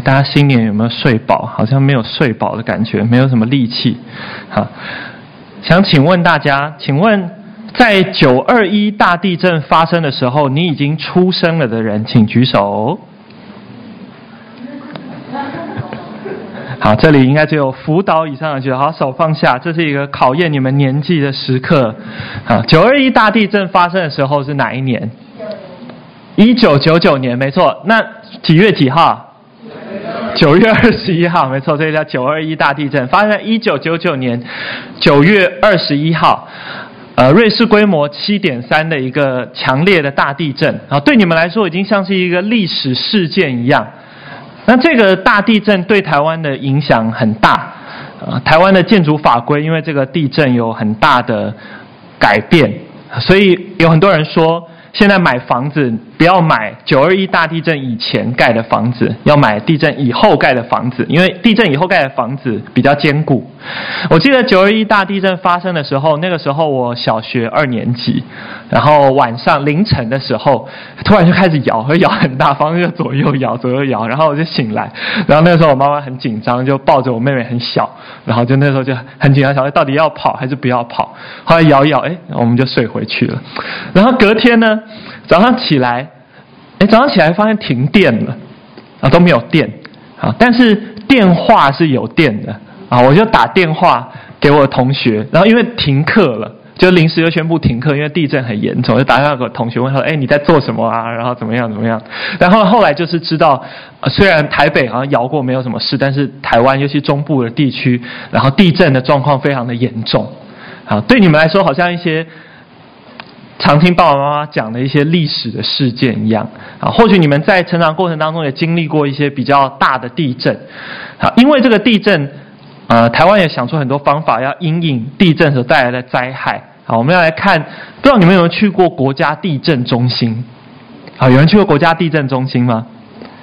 大家新年有没有睡饱？好像没有睡饱的感觉，没有什么力气。好，想请问大家，请问在九二一大地震发生的时候，你已经出生了的人，请举手。好，这里应该只有辅导以上的举手。好，手放下，这是一个考验你们年纪的时刻。好，九二一大地震发生的时候是哪一年？一九九九年，没错。那几月几号？九月二十一号，没错，这个叫九二一大地震，发生在一九九九年九月二十一号。呃，瑞士规模七点三的一个强烈的大地震啊，对你们来说已经像是一个历史事件一样。那这个大地震对台湾的影响很大啊，台湾的建筑法规因为这个地震有很大的改变，所以有很多人说。现在买房子不要买九二一大地震以前盖的房子，要买地震以后盖的房子，因为地震以后盖的房子比较坚固。我记得九二一大地震发生的时候，那个时候我小学二年级，然后晚上凌晨的时候，突然就开始摇，会摇很大，房子就左右摇，左右摇，然后我就醒来，然后那个时候我妈妈很紧张，就抱着我妹妹很小，然后就那时候就很紧张，想到底要跑还是不要跑，后来摇一摇，哎，我们就睡回去了。然后隔天呢？早上起来，哎，早上起来发现停电了，啊，都没有电，啊，但是电话是有电的，啊，我就打电话给我同学，然后因为停课了，就临时又宣布停课，因为地震很严重，就打电话给我同学问说，哎，你在做什么啊？然后怎么样怎么样？然后后来就是知道，虽然台北好像摇过没有什么事，但是台湾尤其中部的地区，然后地震的状况非常的严重，啊，对你们来说好像一些。常听爸爸妈妈讲的一些历史的事件一样啊，或许你们在成长过程当中也经历过一些比较大的地震，啊，因为这个地震，呃，台湾也想出很多方法要因应地震所带来的灾害。好，我们要来看，不知道你们有没有去过国家地震中心？啊，有人去过国家地震中心吗？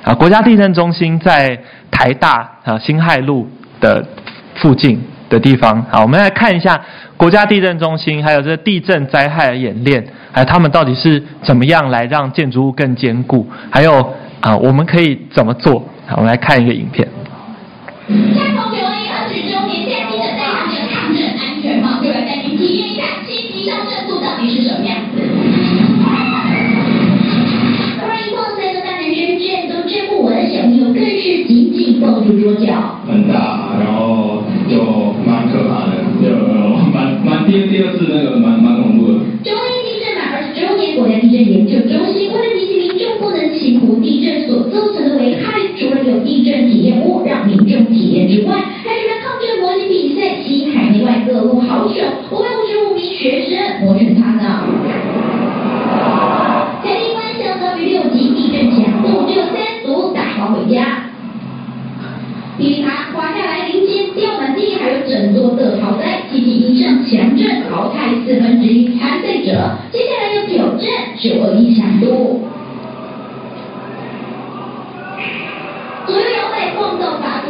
啊，国家地震中心在台大啊辛亥路的附近的地方。好，我们来看一下。国家地震中心还有这地震灾害的演练，还有他们到底是怎么样来让建筑物更坚固？还有啊，我们可以怎么做？好，我们来看一个影片。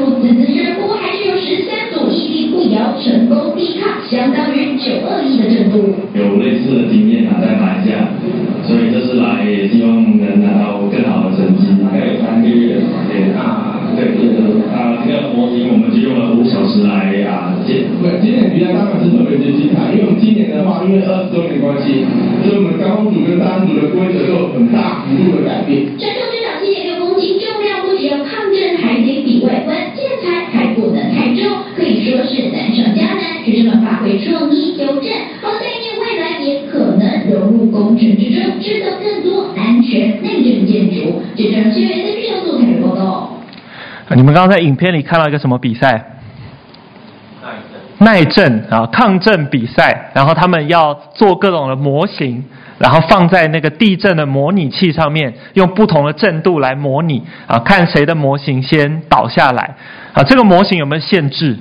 到发出滋滋声，不过还是有十三组屹立不摇，成功抵抗，相当于九二一的震度。有类似的经验啊，在马来西亚，所以这次来也希望能拿到更好的成绩。大概有三个月对啊，对对对啊，这个模型我们就用了五小时来啊建。对，今年比赛当然是特别的精彩，因为我们今年的话，因为二十周年关系，所以我们高空组跟单组的规则都有很大幅度的改变。你们刚刚在影片里看到一个什么比赛？耐震啊，抗震比赛，然后他们要做各种的模型，然后放在那个地震的模拟器上面，用不同的震度来模拟啊，看谁的模型先倒下来啊。这个模型有没有限制？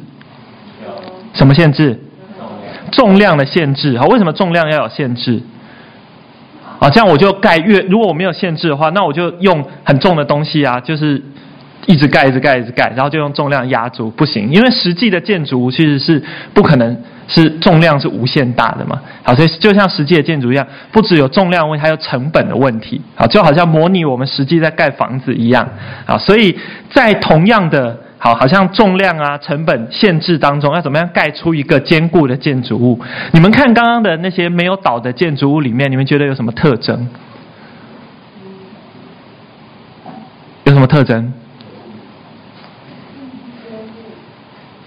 什么限制？重量的限制啊？为什么重量要有限制？啊，这样我就盖越，如果我没有限制的话，那我就用很重的东西啊，就是一直盖，一直盖，一直盖，然后就用重量压住，不行，因为实际的建筑物其实是不可能是重量是无限大的嘛。好，所以就像实际的建筑一样，不只有重量问题，还有成本的问题。好，就好像模拟我们实际在盖房子一样。好，所以在同样的，好，好像重量啊、成本限制当中，要怎么样盖出一个坚固的建筑物？你们看刚刚的那些没有倒的建筑物里面，你们觉得有什么特征？有什么特征？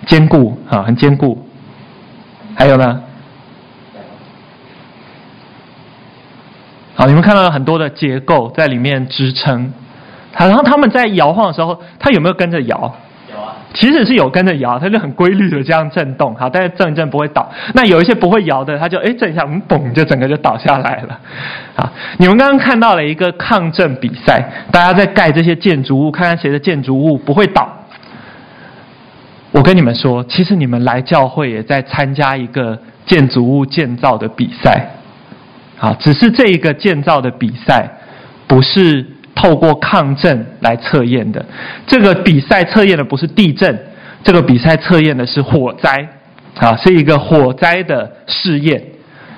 坚固啊，很坚固。还有呢？好，你们看到了很多的结构在里面支撑。好，然后他们在摇晃的时候，它有没有跟着摇？有啊。其实是有跟着摇，它就很规律的这样震动。好，但是震一震不会倒。那有一些不会摇的，它就哎震一下，嗯，嘣，就整个就倒下来了。好，你们刚刚看到了一个抗震比赛，大家在盖这些建筑物，看看谁的建筑物不会倒。我跟你们说，其实你们来教会也在参加一个建筑物建造的比赛，啊，只是这一个建造的比赛不是透过抗震来测验的，这个比赛测验的不是地震，这个比赛测验的是火灾，啊，是一个火灾的试验。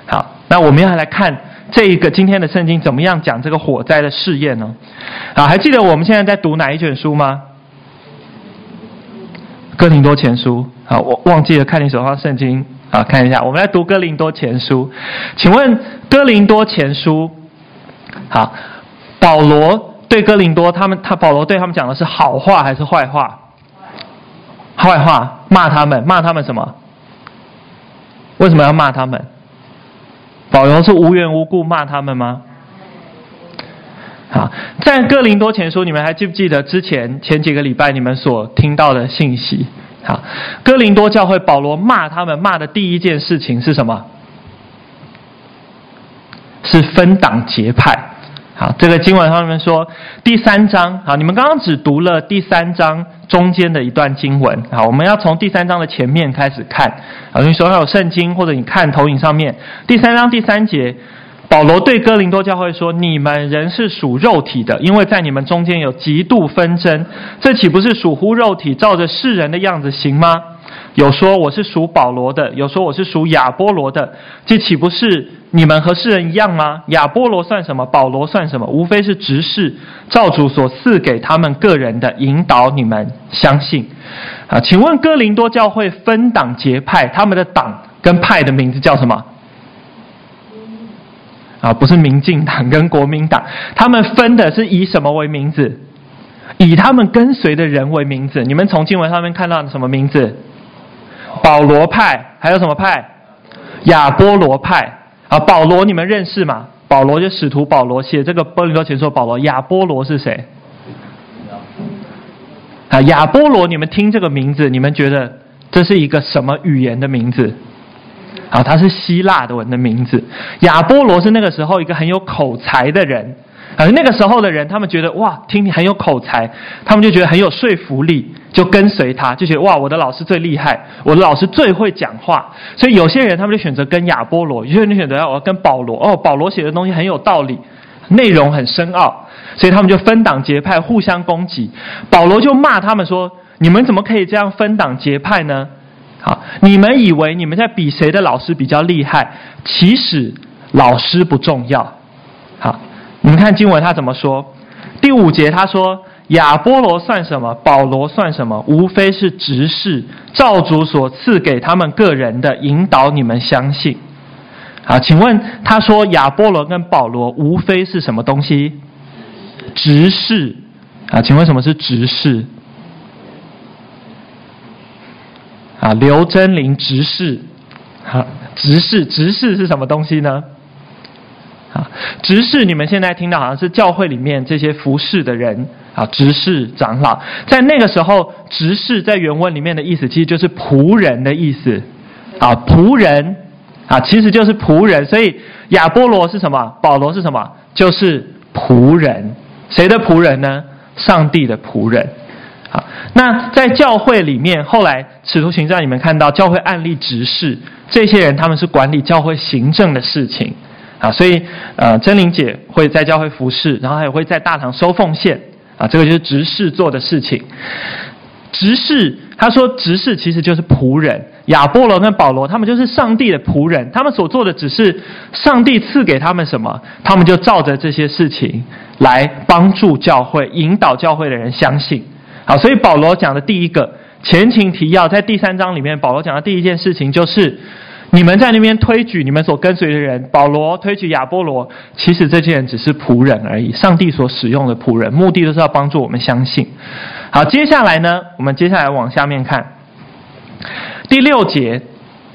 好，那我们要来看这一个今天的圣经怎么样讲这个火灾的试验呢？啊，还记得我们现在在读哪一卷书吗？哥林多前书，好，我忘记了看你手上圣经啊，看一下，我们来读哥林多前书。请问哥林多前书，好，保罗对哥林多他们，他保罗对他们讲的是好话还是坏话？坏话，骂他们，骂他们什么？为什么要骂他们？保罗是无缘无故骂他们吗？好，在哥林多前书，你们还记不记得之前前几个礼拜你们所听到的信息？好，哥林多教会保罗骂他们骂的第一件事情是什么？是分党结派。好，这个经文上面说第三章，好，你们刚刚只读了第三章中间的一段经文。好，我们要从第三章的前面开始看。好，你手上有圣经，或者你看投影上面第三章第三节。保罗对哥林多教会说：“你们人是属肉体的，因为在你们中间有极度纷争。这岂不是属乎肉体，照着世人的样子行吗？有说我是属保罗的，有说我是属亚波罗的，这岂不是你们和世人一样吗？亚波罗算什么？保罗算什么？无非是执事，照主所赐给他们个人的引导你们相信。啊，请问哥林多教会分党结派，他们的党跟派的名字叫什么？”啊，不是民进党跟国民党，他们分的是以什么为名字？以他们跟随的人为名字。你们从经文上面看到的什么名字？保罗派，还有什么派？亚波罗派。啊，保罗你们认识吗？保罗就使徒保罗写这个哥林多前书，保罗。亚波罗是谁？啊，亚波罗，你们听这个名字，你们觉得这是一个什么语言的名字？啊，他是希腊的文的名字。亚波罗是那个时候一个很有口才的人，而那个时候的人，他们觉得哇，听你很有口才，他们就觉得很有说服力，就跟随他，就觉得哇，我的老师最厉害，我的老师最会讲话。所以有些人他们就选择跟亚波罗，有些人就选择要我要跟保罗。哦，保罗写的东西很有道理，内容很深奥，所以他们就分党结派，互相攻击。保罗就骂他们说：“你们怎么可以这样分党结派呢？”好，你们以为你们在比谁的老师比较厉害？其实老师不重要。好，你们看经文他怎么说？第五节他说：“亚波罗算什么？保罗算什么？无非是执事，照主所赐给他们个人的引导你们相信。”好，请问他说亚波罗跟保罗无非是什么东西？执事。啊，请问什么是执事？啊，刘真林执事，啊，执事，执事是什么东西呢？啊，执事，你们现在听到好像是教会里面这些服侍的人啊，执事长老，在那个时候，执事在原文里面的意思其实就是仆人的意思，啊，仆人，啊，其实就是仆人，所以亚波罗是什么？保罗是什么？就是仆人，谁的仆人呢？上帝的仆人。那在教会里面，后来使徒行传你们看到教会案例执事这些人，他们是管理教会行政的事情啊，所以呃，真灵姐会在教会服侍，然后还会在大堂收奉献啊，这个就是执事做的事情。执事，他说执事其实就是仆人。亚波罗跟保罗他们就是上帝的仆人，他们所做的只是上帝赐给他们什么，他们就照着这些事情来帮助教会，引导教会的人相信。好，所以保罗讲的第一个前情提要，在第三章里面，保罗讲的第一件事情就是。你们在那边推举你们所跟随的人，保罗推举亚波罗，其实这些人只是仆人而已，上帝所使用的仆人，目的都是要帮助我们相信。好，接下来呢，我们接下来往下面看第六节，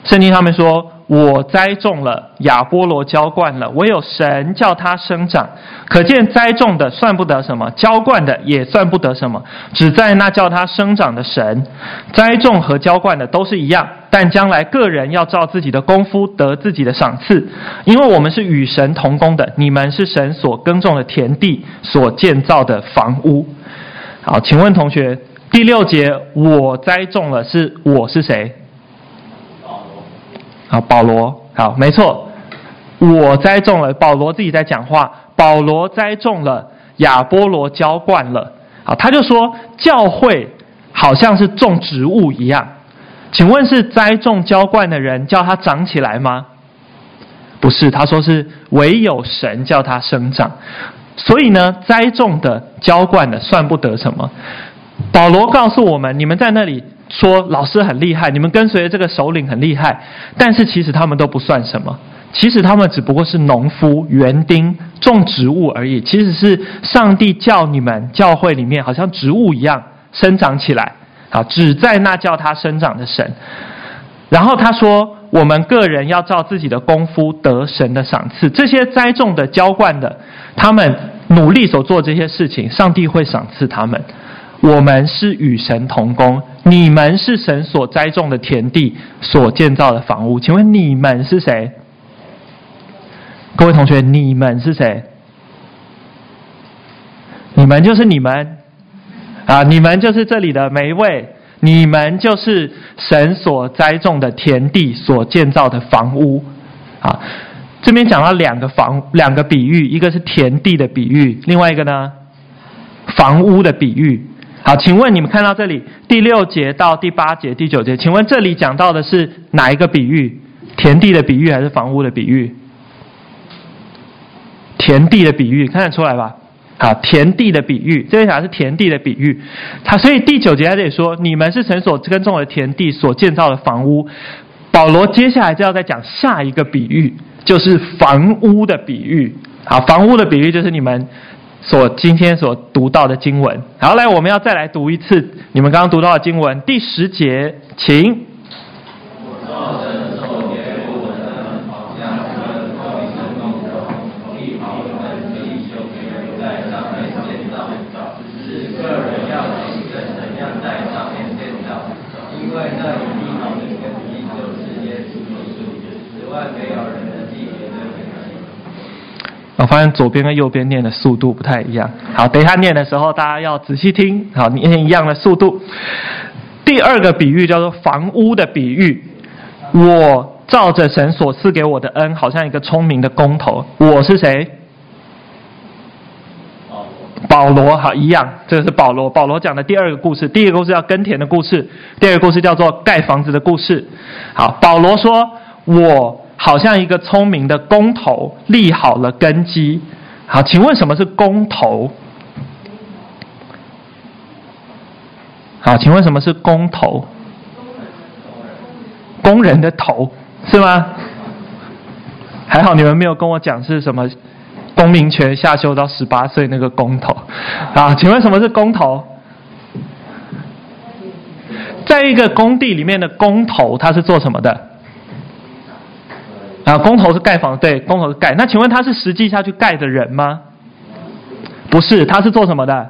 圣经上面说。我栽种了，亚波罗浇灌了，唯有神叫它生长。可见栽种的算不得什么，浇灌的也算不得什么，只在那叫它生长的神。栽种和浇灌的都是一样，但将来个人要照自己的功夫得自己的赏赐，因为我们是与神同工的，你们是神所耕种的田地，所建造的房屋。好，请问同学，第六节我栽种了，是我是谁？啊，保罗，好，没错，我栽种了。保罗自己在讲话，保罗栽种了，亚波罗浇灌了。好，他就说教会好像是种植物一样。请问是栽种浇灌的人叫它长起来吗？不是，他说是唯有神叫它生长。所以呢，栽种的、浇灌的算不得什么。保罗告诉我们，你们在那里。说老师很厉害，你们跟随的这个首领很厉害，但是其实他们都不算什么，其实他们只不过是农夫、园丁、种植物而已。其实是上帝叫你们教会里面好像植物一样生长起来，啊，只在那叫他生长的神。然后他说，我们个人要照自己的功夫得神的赏赐。这些栽种的、浇灌的，他们努力所做这些事情，上帝会赏赐他们。我们是与神同工，你们是神所栽种的田地，所建造的房屋。请问你们是谁？各位同学，你们是谁？你们就是你们啊！你们就是这里的每一位，你们就是神所栽种的田地，所建造的房屋啊！这边讲到两个房，两个比喻，一个是田地的比喻，另外一个呢，房屋的比喻。好，请问你们看到这里第六节到第八节、第九节，请问这里讲到的是哪一个比喻？田地的比喻还是房屋的比喻？田地的比喻，看得出来吧？好，田地的比喻，这边讲的是田地的比喻。他所以第九节在这里说，你们是神所耕种的田地，所建造的房屋。保罗接下来就要再讲下一个比喻，就是房屋的比喻。好，房屋的比喻就是你们。所今天所读到的经文，好，来，我们要再来读一次你们刚刚读到的经文，第十节，请。发现左边跟右边念的速度不太一样。好，等一下念的时候，大家要仔细听。好，念一样的速度。第二个比喻叫做房屋的比喻。我照着神所赐给我的恩，好像一个聪明的工头。我是谁？保罗。好，一样。这个是保罗。保罗讲的第二个故事。第一个故事叫耕田的故事。第二个故事叫做盖房子的故事。好，保罗说：“我。”好像一个聪明的工头立好了根基。好，请问什么是工头？好，请问什么是工头？工人的头是吗？还好你们没有跟我讲是什么公民权下修到十八岁那个工头。啊，请问什么是工头？在一个工地里面的工头，他是做什么的？啊，工头是盖房，对，工头是盖。那请问他是实际下去盖的人吗？不是，他是做什么的？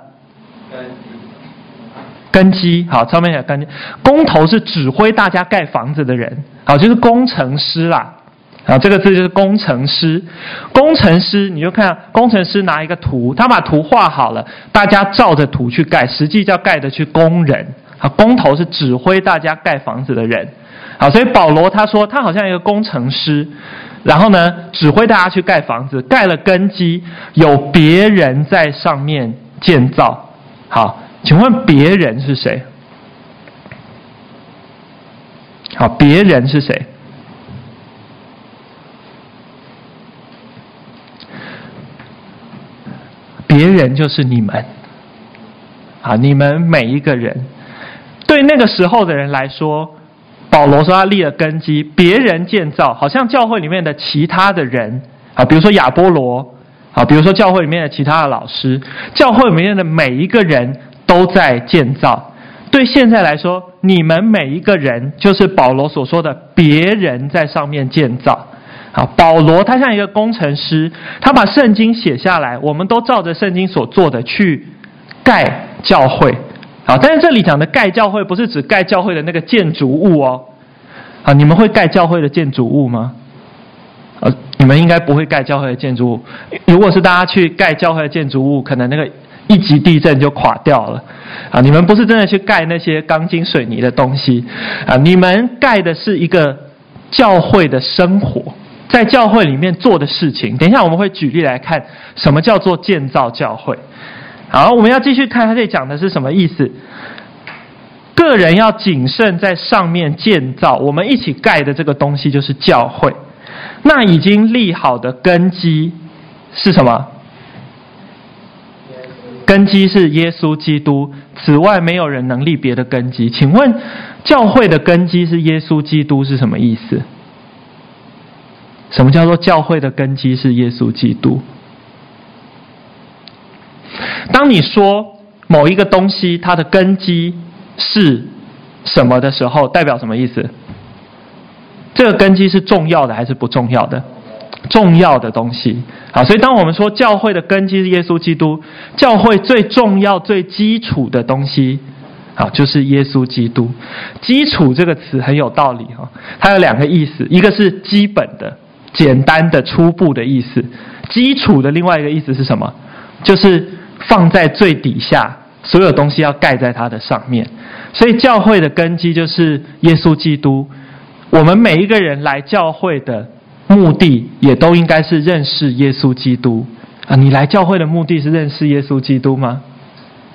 根基。好，上面有根基。工头是指挥大家盖房子的人，好，就是工程师啦。啊，这个字就是工程师。工程师，你就看工程师拿一个图，他把图画好了，大家照着图去盖，实际叫盖的去工人。啊，工头是指挥大家盖房子的人。好，所以保罗他说他好像一个工程师，然后呢，指挥大家去盖房子，盖了根基，有别人在上面建造，好，请问别人是谁？好，别人是谁？别人就是你们。啊，你们每一个人，对那个时候的人来说，保罗说他立了根基，别人建造，好像教会里面的其他的人啊，比如说亚波罗啊，比如说教会里面的其他的老师，教会里面的每一个人都在建造。对现在来说，你们每一个人就是保罗所说的别人在上面建造。啊，保罗他像一个工程师，他把圣经写下来，我们都照着圣经所做的去盖教会。啊，但是这里讲的盖教会不是指盖教会的那个建筑物哦。啊，你们会盖教会的建筑物吗？呃，你们应该不会盖教会的建筑物。如果是大家去盖教会的建筑物，可能那个一级地震就垮掉了。啊，你们不是真的去盖那些钢筋水泥的东西。啊，你们盖的是一个教会的生活。在教会里面做的事情，等一下我们会举例来看，什么叫做建造教会。好，我们要继续看他这里讲的是什么意思。个人要谨慎在上面建造，我们一起盖的这个东西就是教会。那已经立好的根基是什么？根基是耶稣基督，此外没有人能立别的根基。请问，教会的根基是耶稣基督是什么意思？什么叫做教会的根基是耶稣基督？当你说某一个东西它的根基是什么的时候，代表什么意思？这个根基是重要的还是不重要的？重要的东西。好，所以当我们说教会的根基是耶稣基督，教会最重要、最基础的东西，好，就是耶稣基督。基础这个词很有道理哈，它有两个意思，一个是基本的。简单的、初步的意思，基础的另外一个意思是什么？就是放在最底下，所有东西要盖在它的上面。所以教会的根基就是耶稣基督。我们每一个人来教会的目的，也都应该是认识耶稣基督啊！你来教会的目的是认识耶稣基督吗？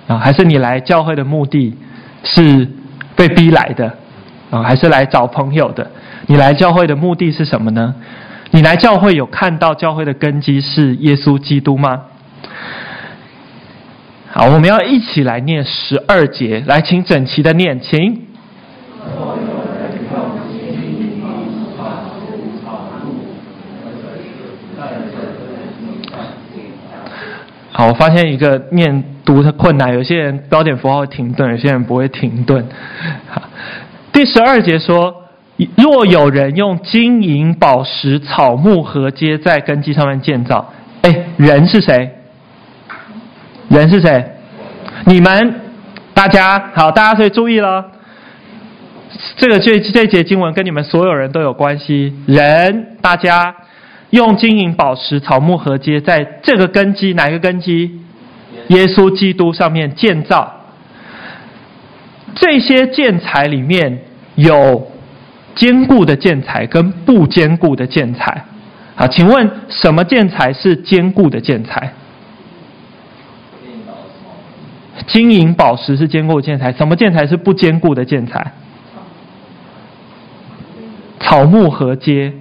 啊，还是你来教会的目的是被逼来的啊？还是来找朋友的？你来教会的目的是什么呢？你来教会有看到教会的根基是耶稣基督吗？好，我们要一起来念十二节，来，请整齐的念，请。好，我发现一个念读的困难，有些人标点符号停顿，有些人不会停顿。第十二节说。若有人用金银宝石草木禾秸在根基上面建造，哎，人是谁？人是谁？你们大家好，大家所以注意了，这个这这节经文跟你们所有人都有关系。人，大家用金银宝石草木禾秸在这个根基，哪个根基？耶稣基督上面建造。这些建材里面有。坚固的建材跟不坚固的建材，好，请问什么建材是坚固的建材？金银宝石是坚固的建材，什么建材是不坚固的建材？草木合接，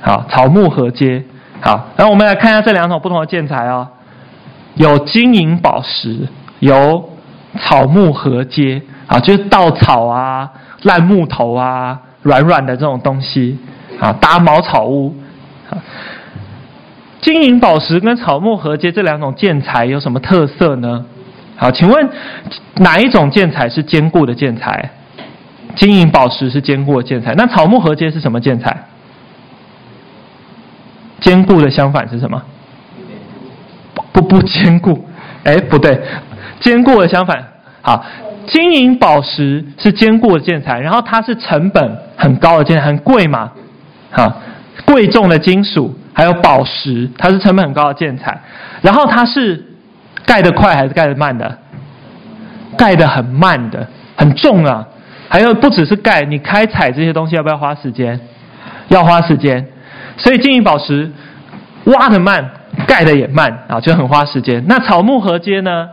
好，草木合接，好，然后我们来看一下这两种不同的建材哦，有金银宝石，有草木合接，啊，就是稻草啊。烂木头啊，软软的这种东西啊，搭茅草屋。金银宝石跟草木合接这两种建材有什么特色呢？好，请问哪一种建材是坚固的建材？金银宝石是坚固的建材，那草木禾秸是什么建材？坚固的相反是什么？不不坚固。哎，不对，坚固的相反，好。金银宝石是坚固的建材，然后它是成本很高的建材，很贵嘛，哈，贵重的金属还有宝石，它是成本很高的建材，然后它是盖得快还是盖得慢的？盖得很慢的，很重啊，还有不只是盖，你开采这些东西要不要花时间？要花时间，所以金银宝石挖得慢，盖得也慢啊，就很花时间。那草木禾秸呢？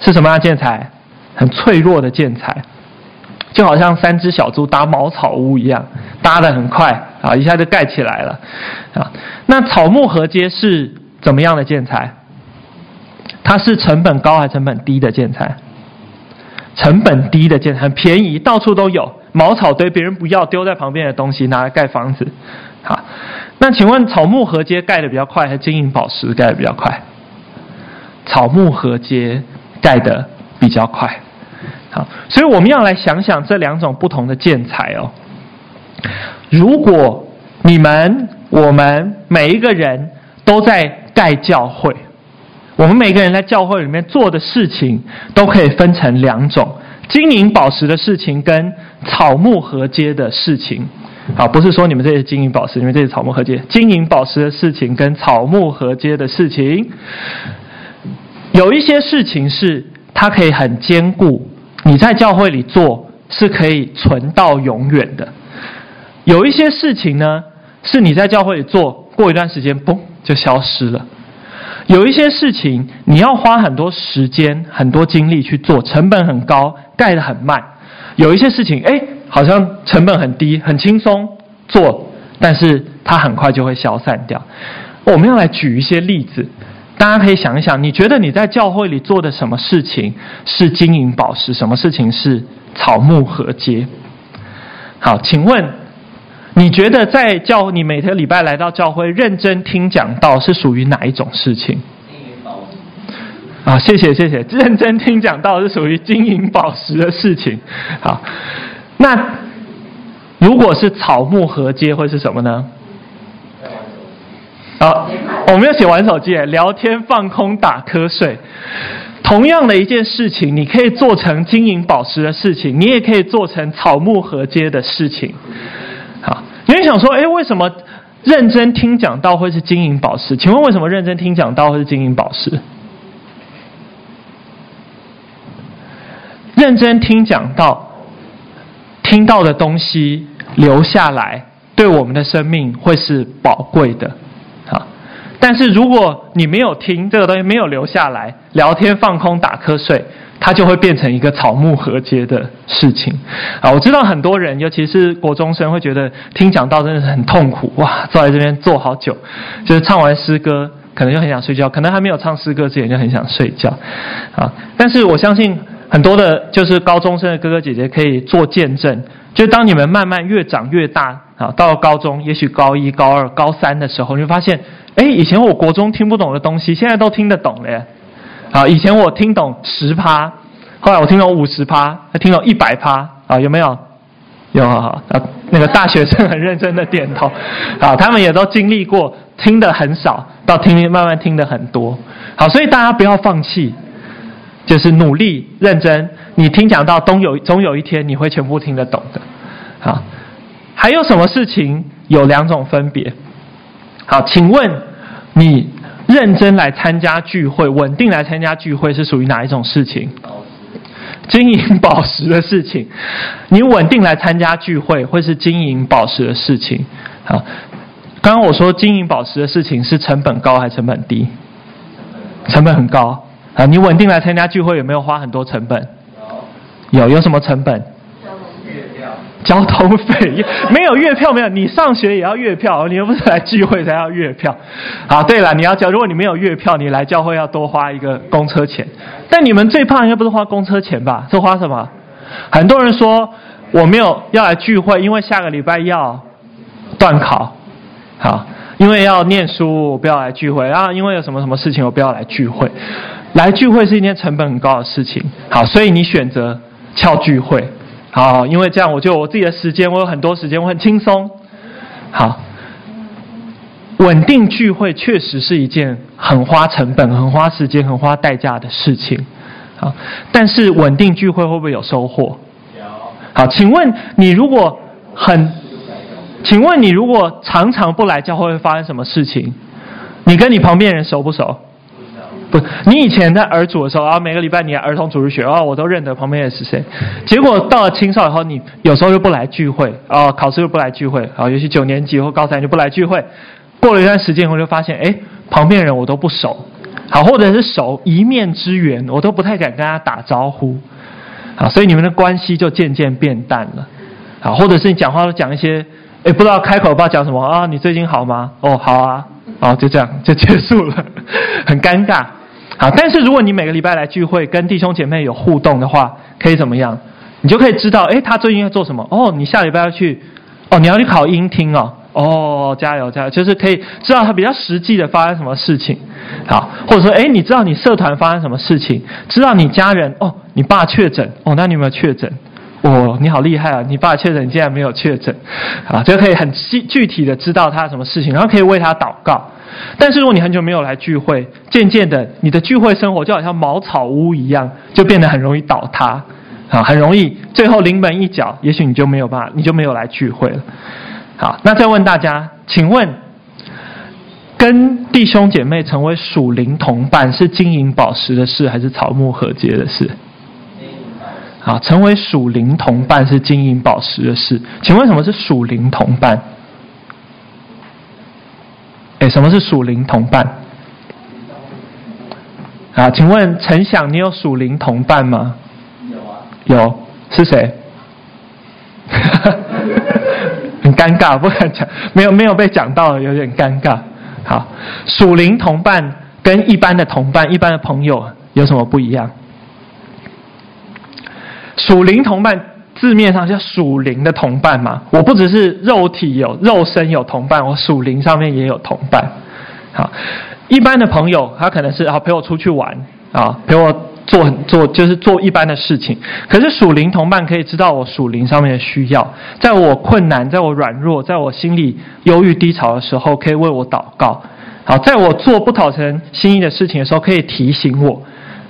是什么样的建材？很脆弱的建材，就好像三只小猪搭茅草屋一样，搭得很快啊，一下就盖起来了啊。那草木合接是怎么样的建材？它是成本高还是成本低的建材？成本低的建材，很便宜，到处都有。茅草堆别人不要，丢在旁边的东西拿来盖房子。好，那请问草木合接盖的比较快，还是金银宝石盖的比较快？草木合接盖的比较快。好，所以我们要来想想这两种不同的建材哦。如果你们、我们每一个人都在盖教会，我们每个人在教会里面做的事情都可以分成两种：金银宝石的事情跟草木合接的事情。啊，不是说你们这些金银宝石，你们这些草木合接。金银宝石的事情跟草木合接的事情，有一些事情是它可以很坚固，你在教会里做是可以存到永远的。有一些事情呢，是你在教会里做，过一段时间，嘣就消失了。有一些事情你要花很多时间、很多精力去做，成本很高，盖得很慢。有一些事情，哎。好像成本很低，很轻松做，但是它很快就会消散掉。我们要来举一些例子，大家可以想一想，你觉得你在教会里做的什么事情是金银宝石，什么事情是草木合接？好，请问你觉得在教你每天礼拜来到教会认真听讲道是属于哪一种事情？啊，谢谢谢谢，认真听讲道是属于金银宝石的事情。好。那如果是草木合接会是什么呢？啊，我没有写玩手机，聊天放空打瞌睡。同样的一件事情，你可以做成金银宝石的事情，你也可以做成草木合接的事情。你会想说，哎，为什么认真听讲道会是金银宝石？请问为什么认真听讲道会是金银宝石？认真听讲道。听到的东西留下来，对我们的生命会是宝贵的，但是如果你没有听这个东西，没有留下来，聊天放空打瞌睡，它就会变成一个草木合接的事情，啊！我知道很多人，尤其是国中生，会觉得听讲道真的是很痛苦，哇！坐在这边坐好久，就是唱完诗歌，可能就很想睡觉，可能还没有唱诗歌之前就很想睡觉，啊！但是我相信。很多的，就是高中生的哥哥姐姐可以做见证。就当你们慢慢越长越大啊，到了高中，也许高一、高二、高三的时候，你会发现，哎，以前我国中听不懂的东西，现在都听得懂了耶。啊，以前我听懂十趴，后来我听懂五十趴，还听懂一百趴啊，有没有？有，好啊。那个大学生很认真的点头，啊，他们也都经历过听得很少到听慢慢听得很多。好，所以大家不要放弃。就是努力认真，你听讲到，总有总有一天你会全部听得懂的。好，还有什么事情有两种分别？好，请问你认真来参加聚会，稳定来参加聚会是属于哪一种事情？金银宝石的事情。你稳定来参加聚会，会是金银宝石的事情。好，刚刚我说金银宝石的事情是成本高还是成本低？成本很高。啊，你稳定来参加聚会有没有花很多成本？有，有，有什么成本？交通。费没有月票没有，你上学也要月票，你又不是来聚会才要月票。好，对了，你要交，如果你没有月票，你来教会要多花一个公车钱。但你们最怕应该不是花公车钱吧？是花什么？很多人说我没有要来聚会，因为下个礼拜要段考。好，因为要念书，我不要来聚会。然后因为有什么什么事情，我不要来聚会。来聚会是一件成本很高的事情，好，所以你选择翘聚会，好，因为这样我就我自己的时间，我有很多时间，我很轻松，好，稳定聚会确实是一件很花成本、很花时间、很花代价的事情，好，但是稳定聚会会不会有收获？有。好，请问你如果很，请问你如果常常不来教会会发生什么事情？你跟你旁边人熟不熟？不，你以前在儿组的时候啊，每个礼拜你儿童主日学啊，我都认得旁边人是谁。结果到了青少以后，你有时候又不来聚会啊，考试又不来聚会啊，尤其九年级或高三就不来聚会。过了一段时间，我就发现，哎，旁边人我都不熟好，或者是熟一面之缘，我都不太敢跟他打招呼，啊，所以你们的关系就渐渐变淡了，啊，或者是你讲话都讲一些，哎，不知道开口不知道讲什么啊，你最近好吗？哦，好啊，哦，就这样就结束了，很尴尬，好，但是如果你每个礼拜来聚会，跟弟兄姐妹有互动的话，可以怎么样？你就可以知道，哎，他最近要做什么？哦，你下礼拜要去，哦，你要去考音听哦。哦，加油加油！就是可以知道他比较实际的发生什么事情，好，或者说，哎，你知道你社团发生什么事情？知道你家人哦，你爸确诊哦，那你有没有确诊？哦，你好厉害啊！你爸确诊，你竟然没有确诊，啊，就可以很具具体的知道他什么事情，然后可以为他祷告。但是如果你很久没有来聚会，渐渐的，你的聚会生活就好像茅草屋一样，就变得很容易倒塌，啊，很容易最后临门一脚，也许你就没有办法，你就没有来聚会了。好，那再问大家，请问，跟弟兄姐妹成为属灵同伴是金银宝石的事，还是草木禾秸的事？好，成为属灵同伴是金银宝石的事。请问什么是属灵同伴？哎，什么是属灵同伴？啊，请问陈想，你有属灵同伴吗？有啊。有，是谁？很尴尬，不敢讲，没有没有被讲到，有点尴尬。好，属灵同伴跟一般的同伴、一般的朋友有什么不一样？属灵同伴字面上叫属灵的同伴嘛，我不只是肉体有肉身有同伴，我属灵上面也有同伴。好，一般的朋友他可能是啊陪我出去玩啊陪我。做很做就是做一般的事情，可是属灵同伴可以知道我属灵上面的需要，在我困难、在我软弱、在我心里忧郁低潮的时候，可以为我祷告。好，在我做不讨神心意的事情的时候，可以提醒我，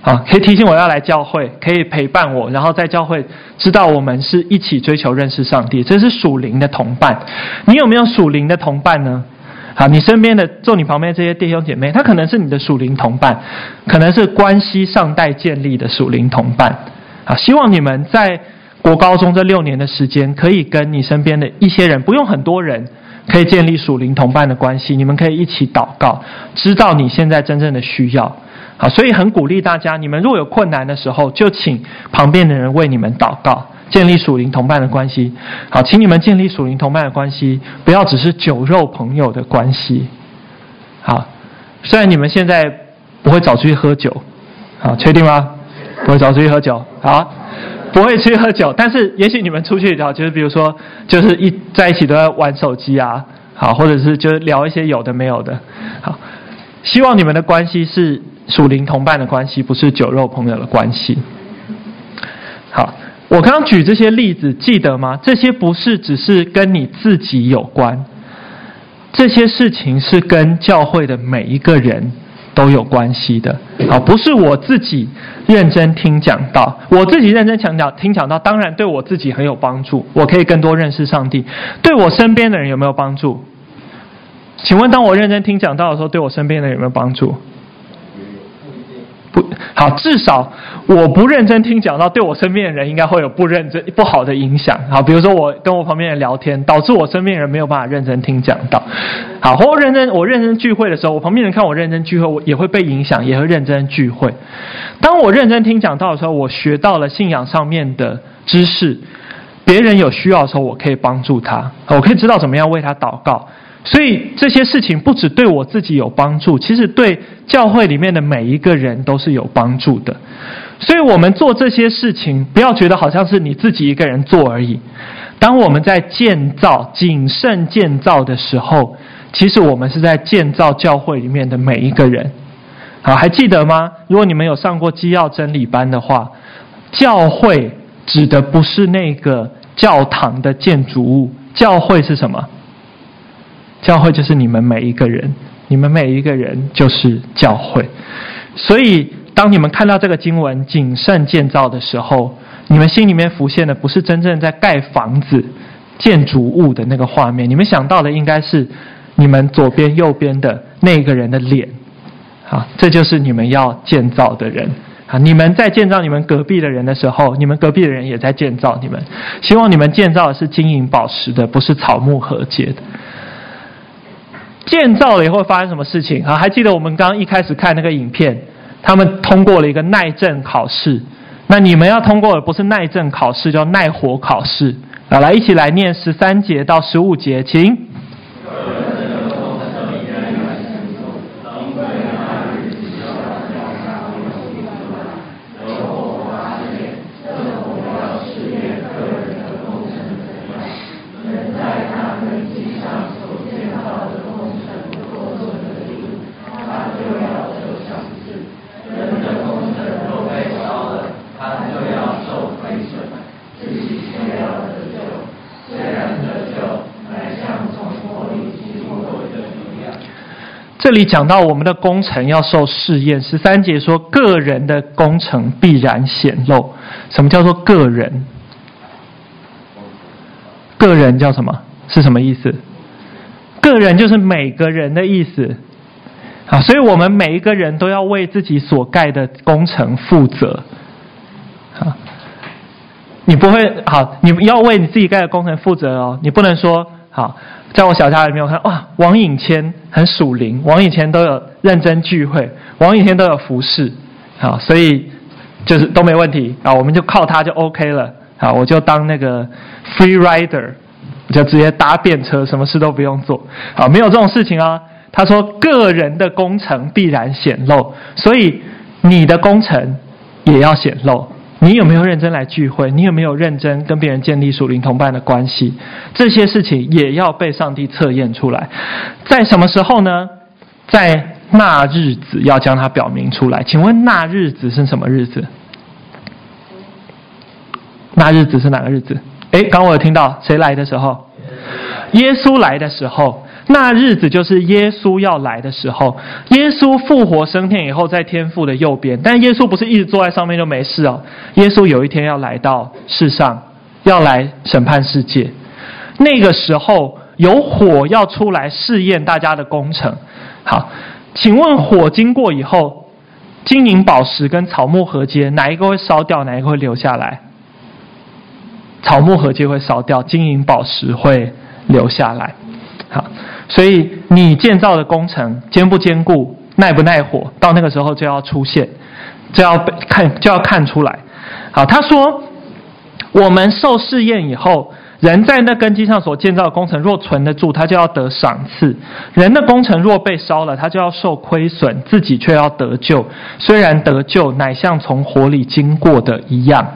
啊，可以提醒我要来教会，可以陪伴我，然后在教会知道我们是一起追求认识上帝，这是属灵的同伴。你有没有属灵的同伴呢？好，你身边的坐你旁边这些弟兄姐妹，他可能是你的属灵同伴，可能是关系尚待建立的属灵同伴。好，希望你们在国高中这六年的时间，可以跟你身边的一些人，不用很多人，可以建立属灵同伴的关系。你们可以一起祷告，知道你现在真正的需要。好，所以很鼓励大家，你们若有困难的时候，就请旁边的人为你们祷告。建立属灵同伴的关系，好，请你们建立属灵同伴的关系，不要只是酒肉朋友的关系。好，虽然你们现在不会早出去喝酒，好，确定吗？不会早出去喝酒，好，不会出去喝酒，但是也许你们出去，好，就是比如说，就是一在一起都在玩手机啊，好，或者是就是聊一些有的没有的，好，希望你们的关系是属灵同伴的关系，不是酒肉朋友的关系。好。我刚刚举这些例子，记得吗？这些不是只是跟你自己有关，这些事情是跟教会的每一个人都有关系的。好，不是我自己认真听讲到，我自己认真讲讲听讲到，当然对我自己很有帮助，我可以更多认识上帝。对我身边的人有没有帮助？请问，当我认真听讲到的时候，对我身边的人有没有帮助？不好，至少我不认真听讲道，对我身边的人应该会有不认真、不好的影响。好，比如说我跟我旁边人聊天，导致我身边人没有办法认真听讲道。好，或认真我认真聚会的时候，我旁边人看我认真聚会，我也会被影响，也会认真聚会。当我认真听讲道的时候，我学到了信仰上面的知识，别人有需要的时候，我可以帮助他，我可以知道怎么样为他祷告。所以这些事情不只对我自己有帮助，其实对教会里面的每一个人都是有帮助的。所以我们做这些事情，不要觉得好像是你自己一个人做而已。当我们在建造、谨慎建造的时候，其实我们是在建造教会里面的每一个人。好，还记得吗？如果你们有上过基要真理班的话，教会指的不是那个教堂的建筑物，教会是什么？教会就是你们每一个人，你们每一个人就是教会。所以，当你们看到这个经文“谨慎建造”的时候，你们心里面浮现的不是真正在盖房子、建筑物的那个画面，你们想到的应该是你们左边、右边的那个人的脸。啊，这就是你们要建造的人。啊，你们在建造你们隔壁的人的时候，你们隔壁的人也在建造你们。希望你们建造的是金银宝石的，不是草木禾秸的。建造了以后发生什么事情？啊，还记得我们刚刚一开始看那个影片，他们通过了一个耐震考试。那你们要通过的不是耐震考试，叫耐火考试。啊，来一起来念十三节到十五节，请。这里讲到我们的工程要受试验，十三节说个人的工程必然显露。什么叫做个人？个人叫什么？是什么意思？个人就是每个人的意思。啊，所以我们每一个人都要为自己所盖的工程负责。啊，你不会好，你要为你自己盖的工程负责哦，你不能说好。在我小家里面，我看哇，王颖谦很属灵，王颖谦都有认真聚会，王颖谦都有服侍，好，所以就是都没问题啊，我们就靠他就 OK 了，好，我就当那个 free rider，就直接搭便车，什么事都不用做，好，没有这种事情啊。他说，个人的工程必然显露，所以你的工程也要显露。你有没有认真来聚会？你有没有认真跟别人建立属灵同伴的关系？这些事情也要被上帝测验出来。在什么时候呢？在那日子要将它表明出来。请问那日子是什么日子？那日子是哪个日子？诶，刚我有听到谁来的时候？耶稣来的时候。那日子就是耶稣要来的时候，耶稣复活升天以后，在天父的右边。但耶稣不是一直坐在上面就没事哦，耶稣有一天要来到世上，要来审判世界。那个时候有火要出来试验大家的工程。好，请问火经过以后，金银宝石跟草木禾秸，哪一个会烧掉，哪一个会留下来？草木禾秸会烧掉，金银宝石会留下来。好。所以你建造的工程坚不坚固、耐不耐火，到那个时候就要出现，就要被看，就要看出来。好，他说，我们受试验以后，人在那根基上所建造的工程若存得住，他就要得赏赐；人的工程若被烧了，他就要受亏损，自己却要得救。虽然得救，乃像从火里经过的一样。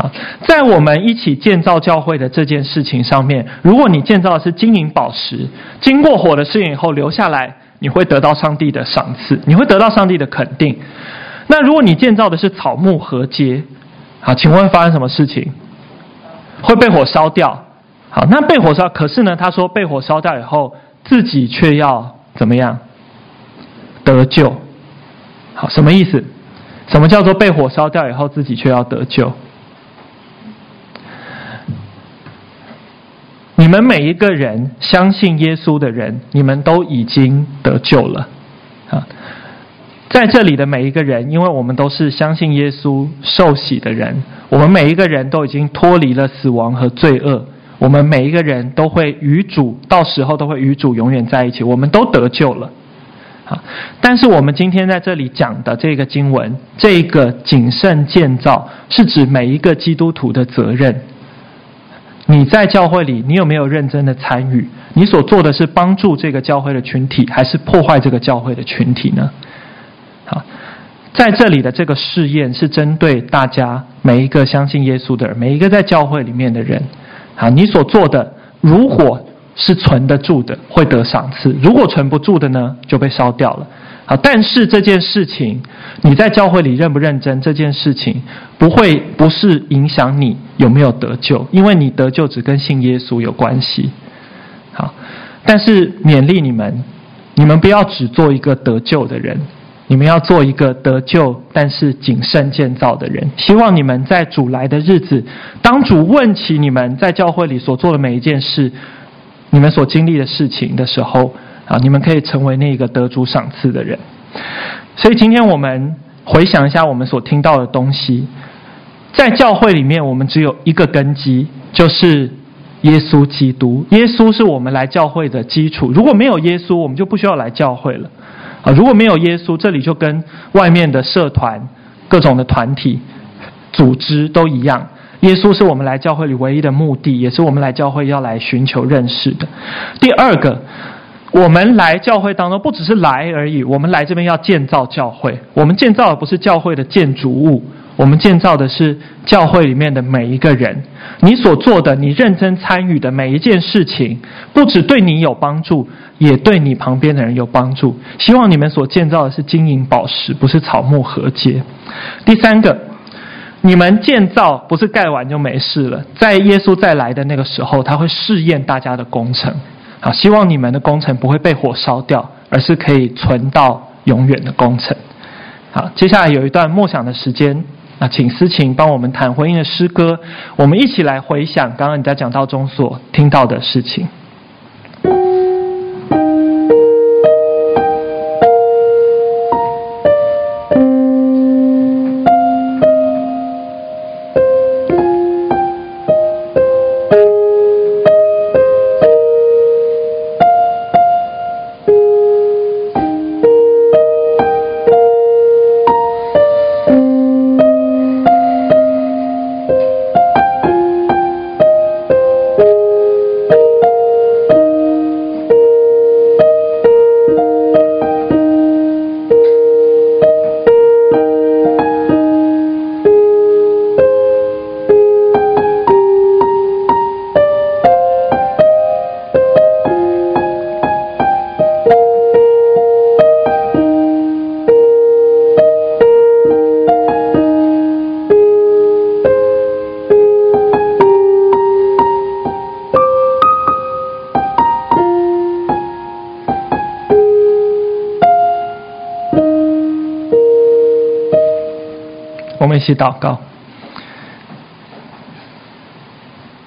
好，在我们一起建造教会的这件事情上面，如果你建造的是金银宝石，经过火的试验以后留下来，你会得到上帝的赏赐，你会得到上帝的肯定。那如果你建造的是草木禾秸，好，请问发生什么事情？会被火烧掉。好，那被火烧，可是呢，他说被火烧掉以后，自己却要怎么样？得救。好，什么意思？什么叫做被火烧掉以后，自己却要得救？你们每一个人相信耶稣的人，你们都已经得救了，啊，在这里的每一个人，因为我们都是相信耶稣受洗的人，我们每一个人都已经脱离了死亡和罪恶，我们每一个人都会与主，到时候都会与主永远在一起，我们都得救了，啊，但是我们今天在这里讲的这个经文，这个谨慎建造，是指每一个基督徒的责任。你在教会里，你有没有认真的参与？你所做的是帮助这个教会的群体，还是破坏这个教会的群体呢？好，在这里的这个试验是针对大家每一个相信耶稣的人，每一个在教会里面的人。好，你所做的如果是存得住的，会得赏赐；如果存不住的呢，就被烧掉了。好，但是这件事情，你在教会里认不认真？这件事情不会不是影响你有没有得救，因为你得救只跟信耶稣有关系。好，但是勉励你们，你们不要只做一个得救的人，你们要做一个得救但是谨慎建造的人。希望你们在主来的日子，当主问起你们在教会里所做的每一件事，你们所经历的事情的时候。啊，你们可以成为那个得主赏赐的人。所以今天我们回想一下我们所听到的东西，在教会里面，我们只有一个根基，就是耶稣基督。耶稣是我们来教会的基础。如果没有耶稣，我们就不需要来教会了。啊，如果没有耶稣，这里就跟外面的社团、各种的团体、组织都一样。耶稣是我们来教会里唯一的目的，也是我们来教会要来寻求认识的。第二个，我们来教会当中不只是来而已，我们来这边要建造教会。我们建造的不是教会的建筑物，我们建造的是教会里面的每一个人。你所做的，你认真参与的每一件事情，不只对你有帮助，也对你旁边的人有帮助。希望你们所建造的是金银宝石，不是草木禾秸。第三个。你们建造不是盖完就没事了，在耶稣再来的那个时候，他会试验大家的工程。好，希望你们的工程不会被火烧掉，而是可以存到永远的工程。好，接下来有一段默想的时间，那请思琴帮我们谈婚姻的诗歌，我们一起来回想刚刚你在讲道中所听到的事情。一起祷告，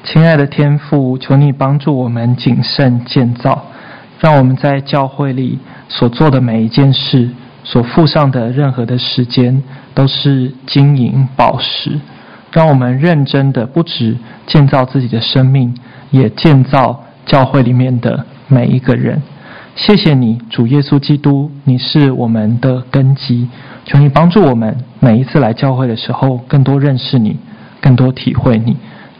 亲爱的天父，求你帮助我们谨慎建造，让我们在教会里所做的每一件事，所付上的任何的时间，都是金银宝石。让我们认真的，不止建造自己的生命，也建造教会里面的每一个人。谢谢你，主耶稣基督，你是我们的根基。求你帮助我们，每一次来教会的时候，更多认识你，更多体会你。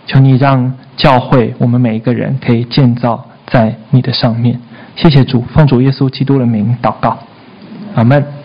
求你让教会，我们每一个人可以建造在你的上面。谢谢主，奉主耶稣基督的名祷告，阿门。